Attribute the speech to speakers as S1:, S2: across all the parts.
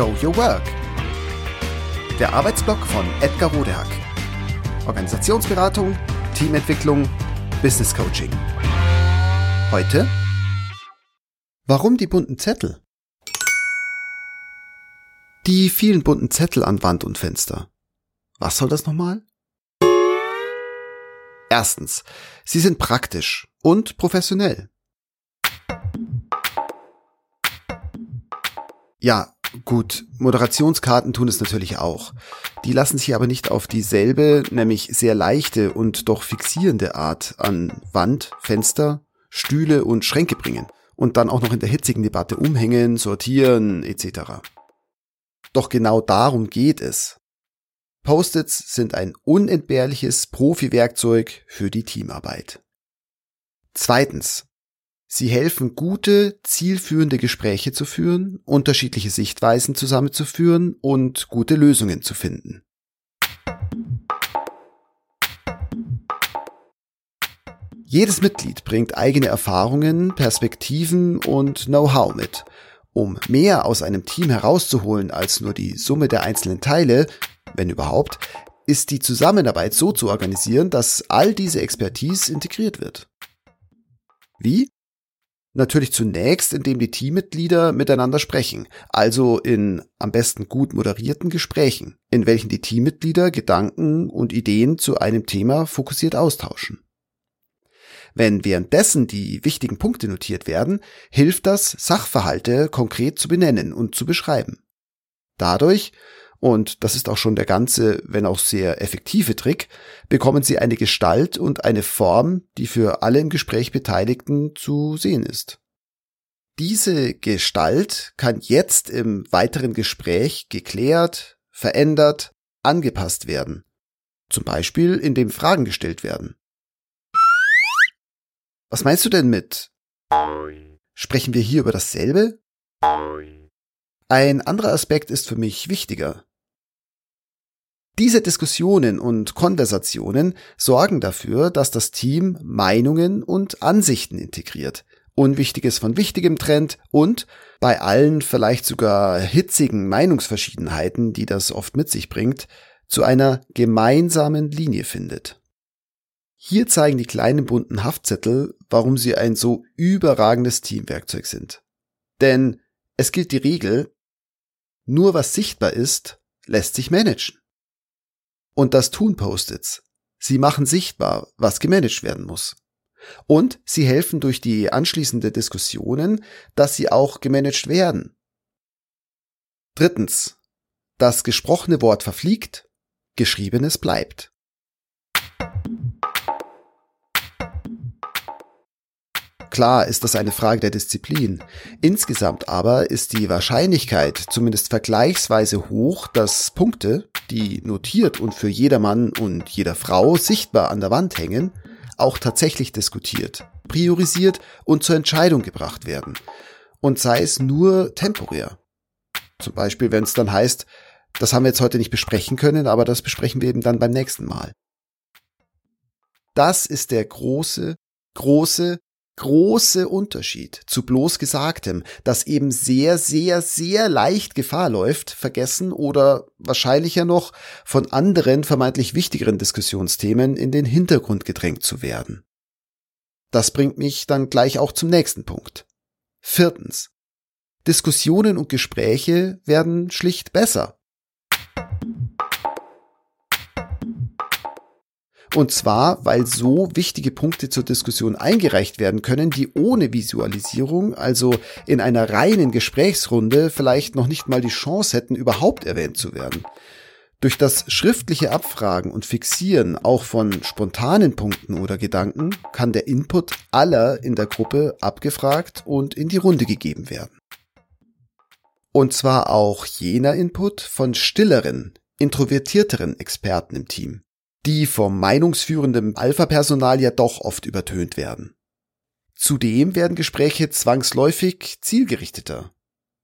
S1: Show Your Work. Der Arbeitsblock von Edgar Rodehack. Organisationsberatung, Teamentwicklung, Business Coaching. Heute Warum die bunten Zettel? Die vielen bunten Zettel an Wand und Fenster. Was soll das nochmal? Erstens, sie sind praktisch und professionell. Ja, gut, Moderationskarten tun es natürlich auch. Die lassen sich aber nicht auf dieselbe, nämlich sehr leichte und doch fixierende Art an Wand, Fenster, Stühle und Schränke bringen und dann auch noch in der hitzigen Debatte umhängen, sortieren etc. Doch genau darum geht es. Post-its sind ein unentbehrliches Profi-Werkzeug für die Teamarbeit. Zweitens. Sie helfen, gute, zielführende Gespräche zu führen, unterschiedliche Sichtweisen zusammenzuführen und gute Lösungen zu finden. Jedes Mitglied bringt eigene Erfahrungen, Perspektiven und Know-how mit. Um mehr aus einem Team herauszuholen als nur die Summe der einzelnen Teile, wenn überhaupt, ist die Zusammenarbeit so zu organisieren, dass all diese Expertise integriert wird. Wie? Natürlich zunächst, indem die Teammitglieder miteinander sprechen, also in am besten gut moderierten Gesprächen, in welchen die Teammitglieder Gedanken und Ideen zu einem Thema fokussiert austauschen. Wenn währenddessen die wichtigen Punkte notiert werden, hilft das, Sachverhalte konkret zu benennen und zu beschreiben. Dadurch und das ist auch schon der ganze, wenn auch sehr effektive Trick, bekommen sie eine Gestalt und eine Form, die für alle im Gespräch Beteiligten zu sehen ist. Diese Gestalt kann jetzt im weiteren Gespräch geklärt, verändert, angepasst werden. Zum Beispiel, indem Fragen gestellt werden. Was meinst du denn mit? Sprechen wir hier über dasselbe? Ein anderer Aspekt ist für mich wichtiger. Diese Diskussionen und Konversationen sorgen dafür, dass das Team Meinungen und Ansichten integriert, Unwichtiges von Wichtigem trennt und bei allen vielleicht sogar hitzigen Meinungsverschiedenheiten, die das oft mit sich bringt, zu einer gemeinsamen Linie findet. Hier zeigen die kleinen bunten Haftzettel, warum sie ein so überragendes Teamwerkzeug sind. Denn es gilt die Regel, nur was sichtbar ist, lässt sich managen. Und das tun Post-its. Sie machen sichtbar, was gemanagt werden muss. Und sie helfen durch die anschließende Diskussionen, dass sie auch gemanagt werden. Drittens. Das gesprochene Wort verfliegt, geschriebenes bleibt. Klar ist das eine Frage der Disziplin. Insgesamt aber ist die Wahrscheinlichkeit zumindest vergleichsweise hoch, dass Punkte, die notiert und für jedermann und jeder Frau sichtbar an der Wand hängen, auch tatsächlich diskutiert, priorisiert und zur Entscheidung gebracht werden. Und sei es nur temporär. Zum Beispiel, wenn es dann heißt, das haben wir jetzt heute nicht besprechen können, aber das besprechen wir eben dann beim nächsten Mal. Das ist der große, große, große Unterschied zu bloß Gesagtem, das eben sehr, sehr, sehr leicht Gefahr läuft, vergessen oder wahrscheinlicher noch von anderen vermeintlich wichtigeren Diskussionsthemen in den Hintergrund gedrängt zu werden. Das bringt mich dann gleich auch zum nächsten Punkt. Viertens. Diskussionen und Gespräche werden schlicht besser. Und zwar, weil so wichtige Punkte zur Diskussion eingereicht werden können, die ohne Visualisierung, also in einer reinen Gesprächsrunde, vielleicht noch nicht mal die Chance hätten, überhaupt erwähnt zu werden. Durch das schriftliche Abfragen und Fixieren auch von spontanen Punkten oder Gedanken kann der Input aller in der Gruppe abgefragt und in die Runde gegeben werden. Und zwar auch jener Input von stilleren, introvertierteren Experten im Team die vom meinungsführenden Alpha-Personal ja doch oft übertönt werden. Zudem werden Gespräche zwangsläufig zielgerichteter.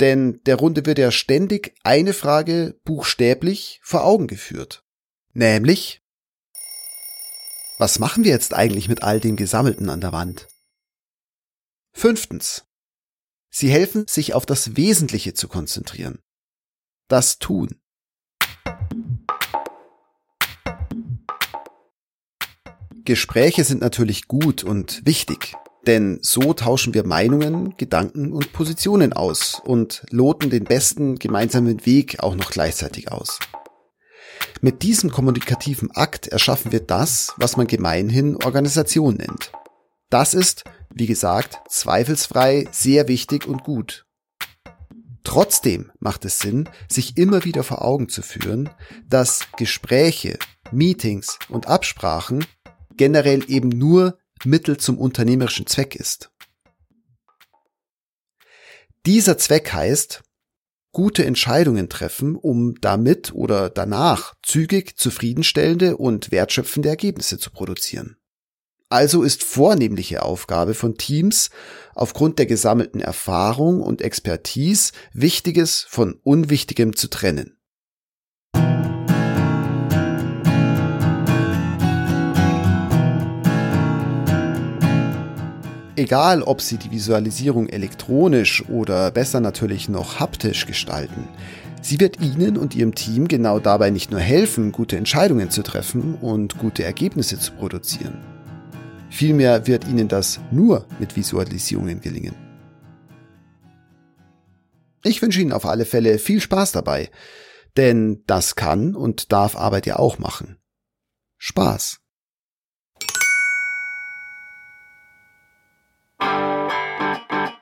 S1: Denn der Runde wird ja ständig eine Frage buchstäblich vor Augen geführt. Nämlich, was machen wir jetzt eigentlich mit all dem Gesammelten an der Wand? Fünftens. Sie helfen, sich auf das Wesentliche zu konzentrieren. das tun. Gespräche sind natürlich gut und wichtig, denn so tauschen wir Meinungen, Gedanken und Positionen aus und loten den besten gemeinsamen Weg auch noch gleichzeitig aus. Mit diesem kommunikativen Akt erschaffen wir das, was man gemeinhin Organisation nennt. Das ist, wie gesagt, zweifelsfrei sehr wichtig und gut. Trotzdem macht es Sinn, sich immer wieder vor Augen zu führen, dass Gespräche, Meetings und Absprachen generell eben nur Mittel zum unternehmerischen Zweck ist. Dieser Zweck heißt, gute Entscheidungen treffen, um damit oder danach zügig zufriedenstellende und wertschöpfende Ergebnisse zu produzieren. Also ist vornehmliche Aufgabe von Teams, aufgrund der gesammelten Erfahrung und Expertise Wichtiges von Unwichtigem zu trennen. Egal, ob Sie die Visualisierung elektronisch oder besser natürlich noch haptisch gestalten, sie wird Ihnen und Ihrem Team genau dabei nicht nur helfen, gute Entscheidungen zu treffen und gute Ergebnisse zu produzieren. Vielmehr wird Ihnen das nur mit Visualisierungen gelingen. Ich wünsche Ihnen auf alle Fälle viel Spaß dabei, denn das kann und darf Arbeit ja auch machen. Spaß.